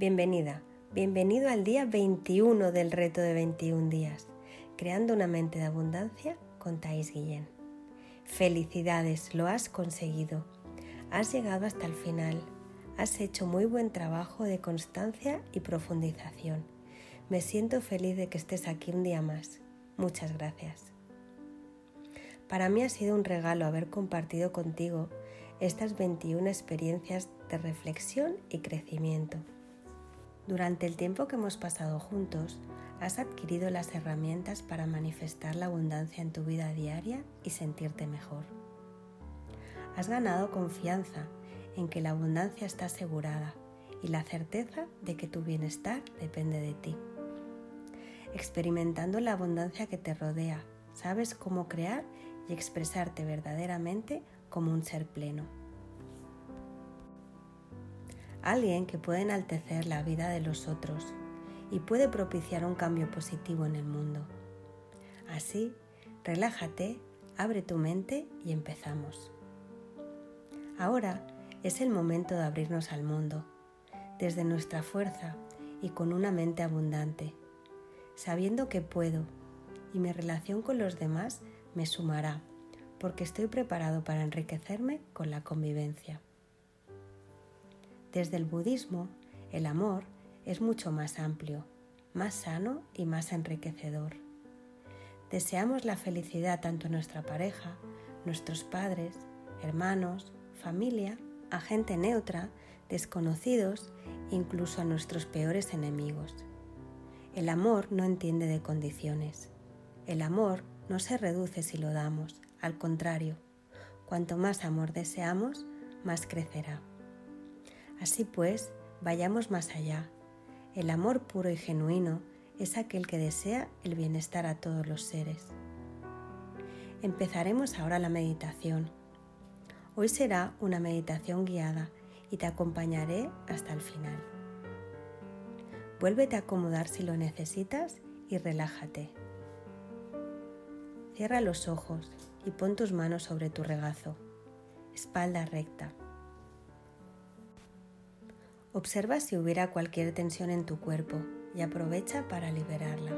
Bienvenida, bienvenido al día 21 del reto de 21 días, creando una mente de abundancia con Thais Guillén. Felicidades, lo has conseguido. Has llegado hasta el final. Has hecho muy buen trabajo de constancia y profundización. Me siento feliz de que estés aquí un día más. Muchas gracias. Para mí ha sido un regalo haber compartido contigo estas 21 experiencias de reflexión y crecimiento. Durante el tiempo que hemos pasado juntos, has adquirido las herramientas para manifestar la abundancia en tu vida diaria y sentirte mejor. Has ganado confianza en que la abundancia está asegurada y la certeza de que tu bienestar depende de ti. Experimentando la abundancia que te rodea, sabes cómo crear y expresarte verdaderamente como un ser pleno. Alguien que puede enaltecer la vida de los otros y puede propiciar un cambio positivo en el mundo. Así, relájate, abre tu mente y empezamos. Ahora es el momento de abrirnos al mundo, desde nuestra fuerza y con una mente abundante, sabiendo que puedo y mi relación con los demás me sumará, porque estoy preparado para enriquecerme con la convivencia. Desde el budismo, el amor es mucho más amplio, más sano y más enriquecedor. Deseamos la felicidad tanto a nuestra pareja, nuestros padres, hermanos, familia, a gente neutra, desconocidos, incluso a nuestros peores enemigos. El amor no entiende de condiciones. El amor no se reduce si lo damos, al contrario, cuanto más amor deseamos, más crecerá. Así pues, vayamos más allá. El amor puro y genuino es aquel que desea el bienestar a todos los seres. Empezaremos ahora la meditación. Hoy será una meditación guiada y te acompañaré hasta el final. Vuélvete a acomodar si lo necesitas y relájate. Cierra los ojos y pon tus manos sobre tu regazo, espalda recta. Observa si hubiera cualquier tensión en tu cuerpo y aprovecha para liberarla.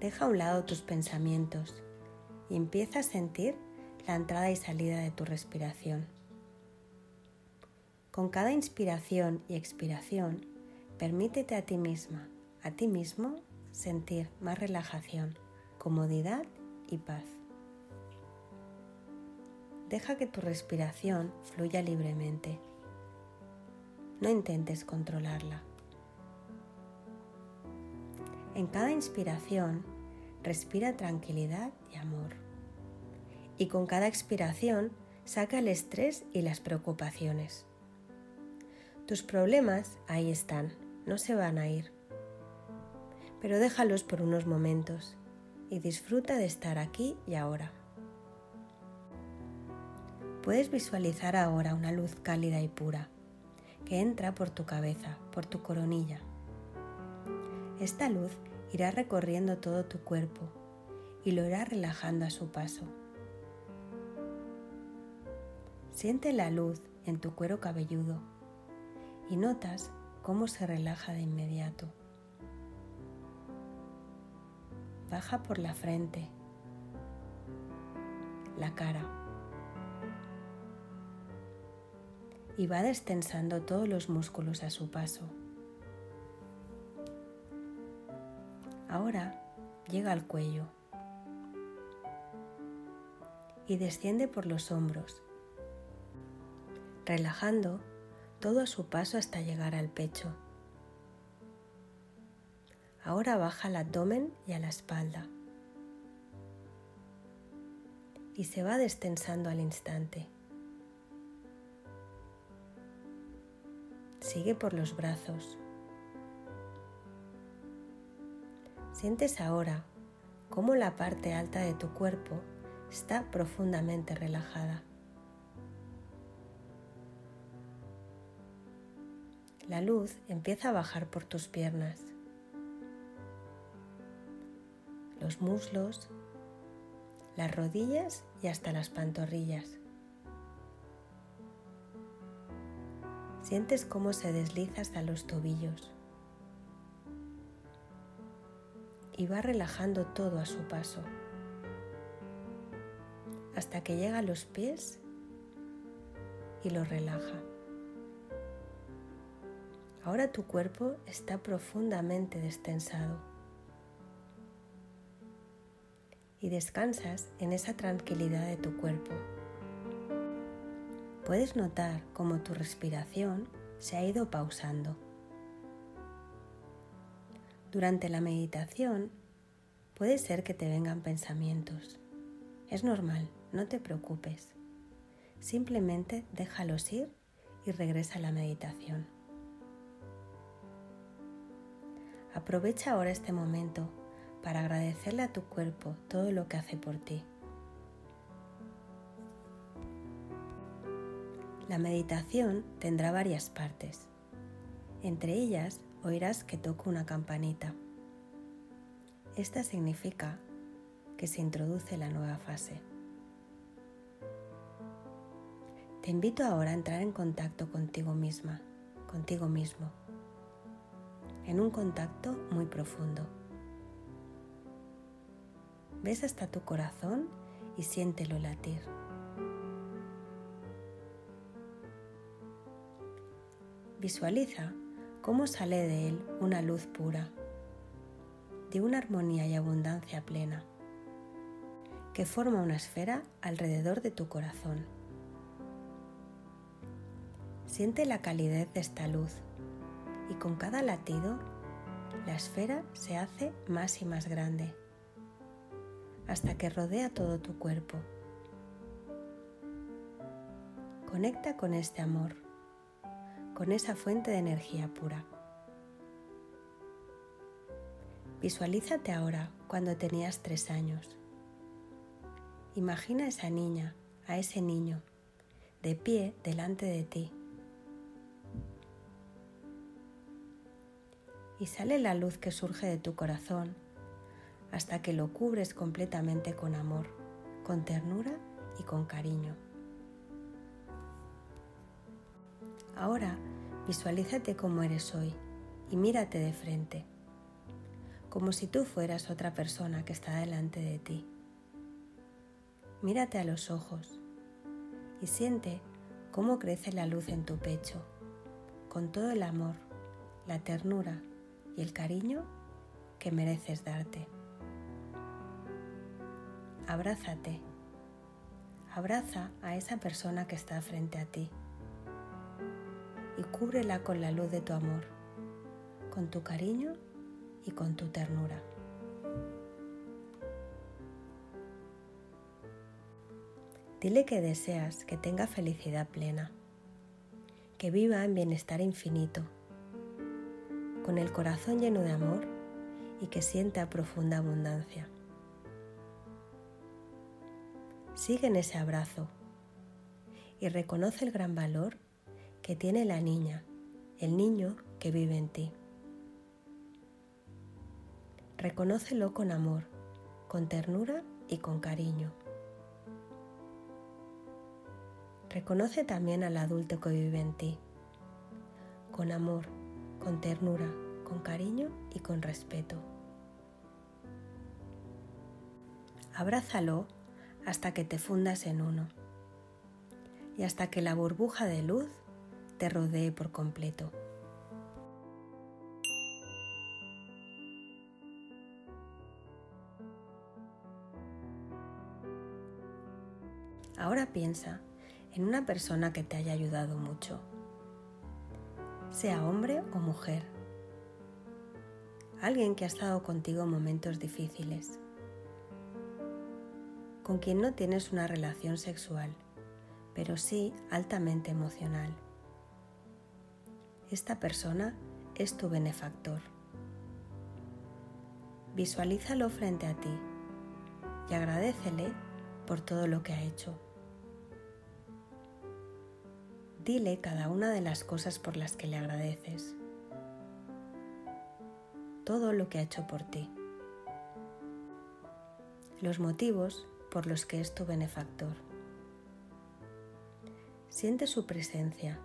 Deja a un lado tus pensamientos y empieza a sentir la entrada y salida de tu respiración. Con cada inspiración y expiración, permítete a ti misma, a ti mismo, sentir más relajación comodidad y paz. Deja que tu respiración fluya libremente. No intentes controlarla. En cada inspiración, respira tranquilidad y amor. Y con cada expiración, saca el estrés y las preocupaciones. Tus problemas ahí están, no se van a ir. Pero déjalos por unos momentos y disfruta de estar aquí y ahora. Puedes visualizar ahora una luz cálida y pura que entra por tu cabeza, por tu coronilla. Esta luz irá recorriendo todo tu cuerpo y lo irá relajando a su paso. Siente la luz en tu cuero cabelludo y notas cómo se relaja de inmediato. baja por la frente, la cara y va destensando todos los músculos a su paso. Ahora llega al cuello y desciende por los hombros, relajando todo a su paso hasta llegar al pecho. Ahora baja al abdomen y a la espalda. Y se va destensando al instante. Sigue por los brazos. Sientes ahora cómo la parte alta de tu cuerpo está profundamente relajada. La luz empieza a bajar por tus piernas. los muslos, las rodillas y hasta las pantorrillas. Sientes cómo se desliza hasta los tobillos y va relajando todo a su paso hasta que llega a los pies y lo relaja. Ahora tu cuerpo está profundamente destensado y descansas en esa tranquilidad de tu cuerpo. Puedes notar cómo tu respiración se ha ido pausando. Durante la meditación puede ser que te vengan pensamientos. Es normal, no te preocupes. Simplemente déjalos ir y regresa a la meditación. Aprovecha ahora este momento para agradecerle a tu cuerpo todo lo que hace por ti. La meditación tendrá varias partes. Entre ellas oirás que toco una campanita. Esta significa que se introduce la nueva fase. Te invito ahora a entrar en contacto contigo misma, contigo mismo, en un contacto muy profundo. Ves hasta tu corazón y siéntelo latir. Visualiza cómo sale de él una luz pura, de una armonía y abundancia plena, que forma una esfera alrededor de tu corazón. Siente la calidez de esta luz y con cada latido la esfera se hace más y más grande hasta que rodea todo tu cuerpo. Conecta con este amor, con esa fuente de energía pura. Visualízate ahora cuando tenías tres años. Imagina a esa niña, a ese niño, de pie delante de ti y sale la luz que surge de tu corazón hasta que lo cubres completamente con amor, con ternura y con cariño. Ahora visualízate como eres hoy y mírate de frente, como si tú fueras otra persona que está delante de ti. Mírate a los ojos y siente cómo crece la luz en tu pecho, con todo el amor, la ternura y el cariño que mereces darte. Abrázate. Abraza a esa persona que está frente a ti y cúbrela con la luz de tu amor, con tu cariño y con tu ternura. Dile que deseas que tenga felicidad plena, que viva en bienestar infinito con el corazón lleno de amor y que sienta profunda abundancia. Sigue en ese abrazo y reconoce el gran valor que tiene la niña, el niño que vive en ti. Reconócelo con amor, con ternura y con cariño. Reconoce también al adulto que vive en ti, con amor, con ternura, con cariño y con respeto. Abrázalo hasta que te fundas en uno y hasta que la burbuja de luz te rodee por completo. Ahora piensa en una persona que te haya ayudado mucho sea hombre o mujer. Alguien que ha estado contigo en momentos difíciles. Con quien no tienes una relación sexual, pero sí altamente emocional. Esta persona es tu benefactor. Visualízalo frente a ti y agradecele por todo lo que ha hecho. Dile cada una de las cosas por las que le agradeces. Todo lo que ha hecho por ti. Los motivos por los que es tu benefactor. Siente su presencia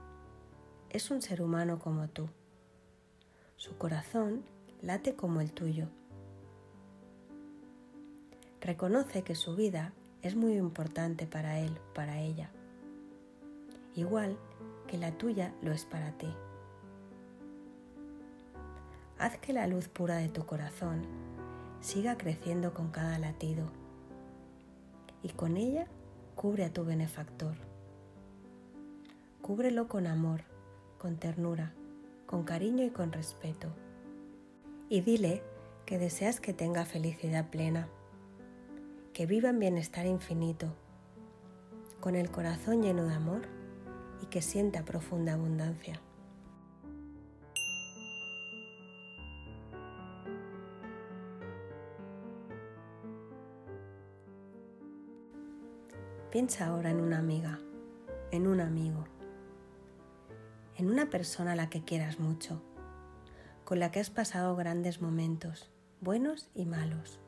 es un ser humano como tú. Su corazón late como el tuyo. Reconoce que su vida es muy importante para él, para ella, igual que la tuya lo es para ti. Haz que la luz pura de tu corazón siga creciendo con cada latido y con ella cubre a tu benefactor. Cúbrelo con amor, con ternura, con cariño y con respeto. Y dile que deseas que tenga felicidad plena, que viva en bienestar infinito, con el corazón lleno de amor y que sienta profunda abundancia. Piensa ahora en una amiga, en un amigo, en una persona a la que quieras mucho, con la que has pasado grandes momentos, buenos y malos,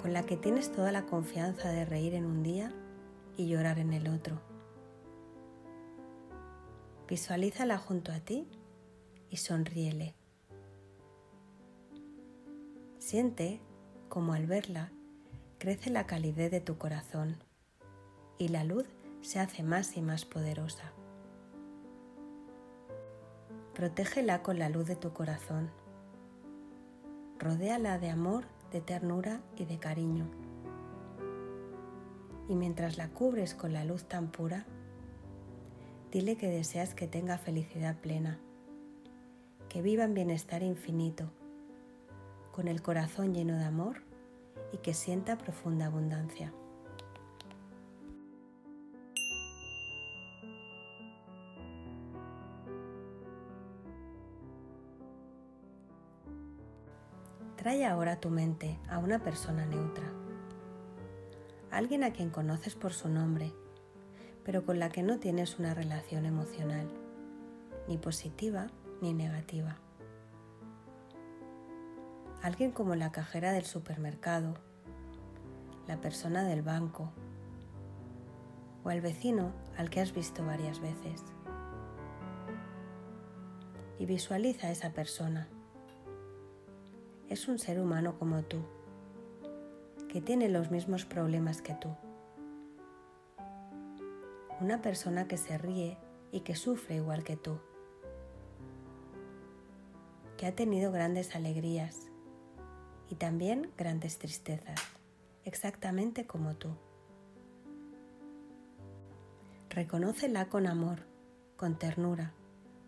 con la que tienes toda la confianza de reír en un día y llorar en el otro. Visualízala junto a ti y sonríele. Siente como al verla crece la calidez de tu corazón y la luz se hace más y más poderosa. Protégela con la luz de tu corazón. Rodéala de amor, de ternura y de cariño. Y mientras la cubres con la luz tan pura, dile que deseas que tenga felicidad plena, que viva en bienestar infinito, con el corazón lleno de amor y que sienta profunda abundancia. Trae ahora tu mente a una persona neutra, alguien a quien conoces por su nombre, pero con la que no tienes una relación emocional, ni positiva ni negativa alguien como la cajera del supermercado, la persona del banco o el vecino al que has visto varias veces. Y visualiza a esa persona. Es un ser humano como tú, que tiene los mismos problemas que tú. Una persona que se ríe y que sufre igual que tú, que ha tenido grandes alegrías y también grandes tristezas, exactamente como tú. Reconócela con amor, con ternura,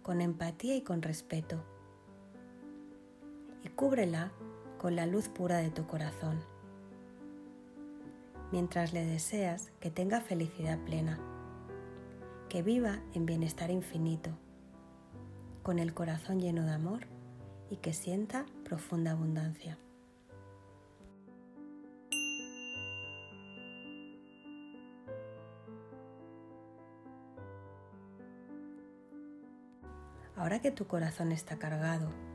con empatía y con respeto. Y cúbrela con la luz pura de tu corazón, mientras le deseas que tenga felicidad plena, que viva en bienestar infinito, con el corazón lleno de amor y que sienta profunda abundancia. Ahora que tu corazón está cargado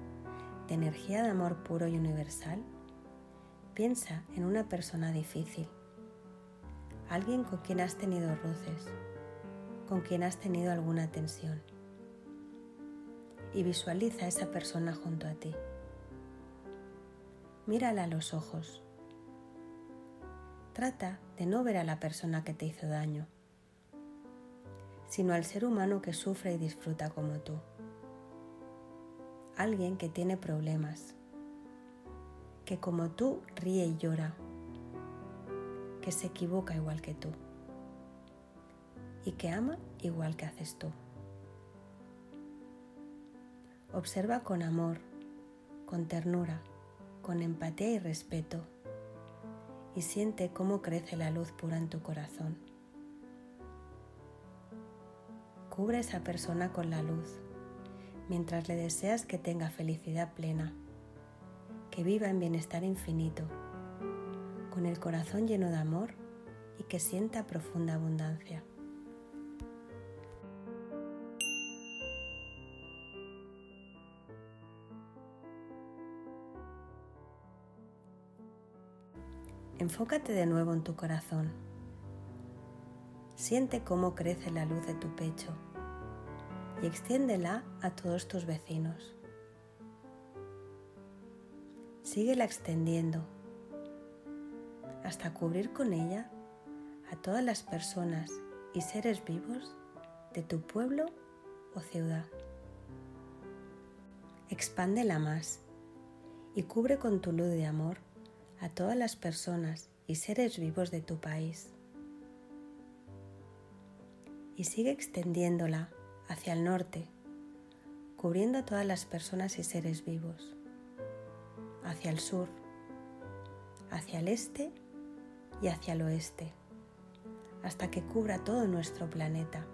de energía de amor puro y universal, piensa en una persona difícil, alguien con quien has tenido roces, con quien has tenido alguna tensión. Y visualiza a esa persona junto a ti. Mírala a los ojos. Trata de no ver a la persona que te hizo daño, sino al ser humano que sufre y disfruta como tú alguien que tiene problemas, que como tú ríe y llora, que se equivoca igual que tú y que ama igual que haces tú. Observa con amor, con ternura, con empatía y respeto y siente cómo crece la luz pura en tu corazón. Cubre esa persona con la luz mientras le deseas que tenga felicidad plena, que viva en bienestar infinito, con el corazón lleno de amor y que sienta profunda abundancia. Enfócate de nuevo en tu corazón. Siente cómo crece la luz de tu pecho y extiéndela a todos tus vecinos. Síguela extendiendo hasta cubrir con ella a todas las personas y seres vivos de tu pueblo o ciudad. Expándela más y cubre con tu luz de amor a todas las personas y seres vivos de tu país. Y sigue extendiéndola hacia el norte, cubriendo a todas las personas y seres vivos, hacia el sur, hacia el este y hacia el oeste, hasta que cubra todo nuestro planeta,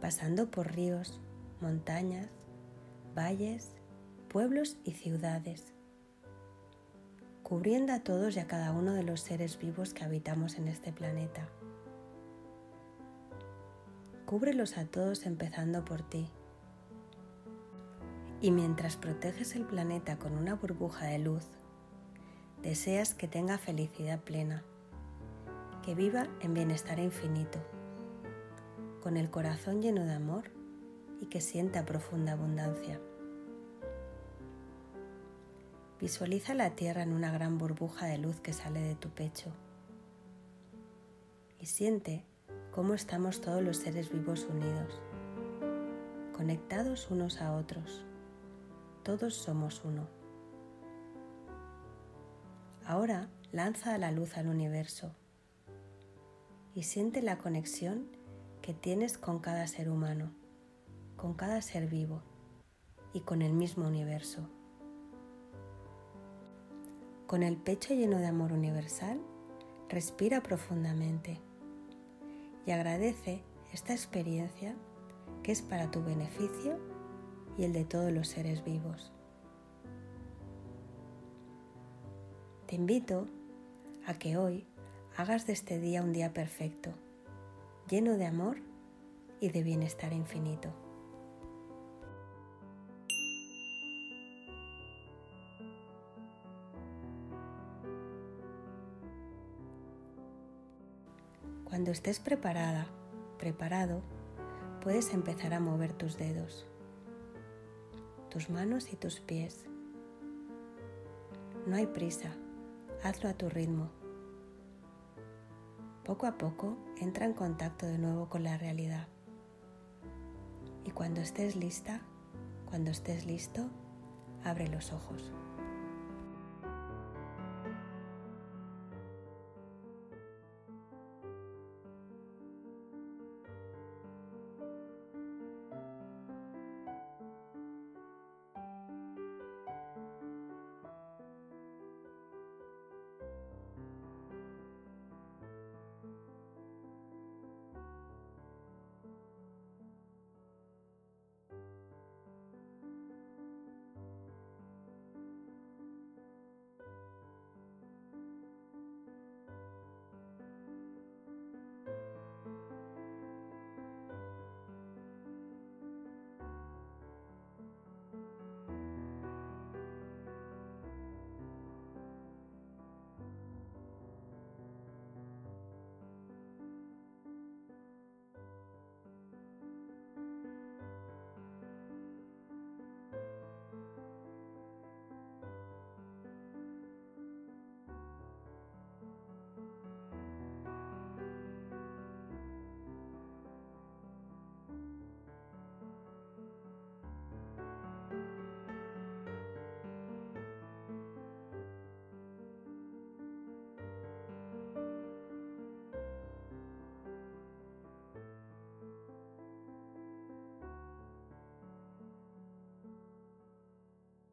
pasando por ríos, montañas, valles, pueblos y ciudades, cubriendo a todos y a cada uno de los seres vivos que habitamos en este planeta. Cúbrelos a todos empezando por ti. Y mientras proteges el planeta con una burbuja de luz, deseas que tenga felicidad plena, que viva en bienestar infinito, con el corazón lleno de amor y que sienta profunda abundancia. Visualiza la tierra en una gran burbuja de luz que sale de tu pecho y siente cómo estamos todos los seres vivos unidos, conectados unos a otros. Todos somos uno. Ahora lanza la luz al universo y siente la conexión que tienes con cada ser humano, con cada ser vivo y con el mismo universo. Con el pecho lleno de amor universal, respira profundamente y agradece esta experiencia que es para tu beneficio y el de todos los seres vivos. Te invito a que hoy hagas de este día un día perfecto, lleno de amor y de bienestar infinito. Cuando estés preparada, preparado, puedes empezar a mover tus dedos, tus manos y tus pies. No hay prisa, hazlo a tu ritmo. Poco a poco entra en contacto de nuevo con la realidad. Y cuando estés lista, cuando estés listo, abre los ojos.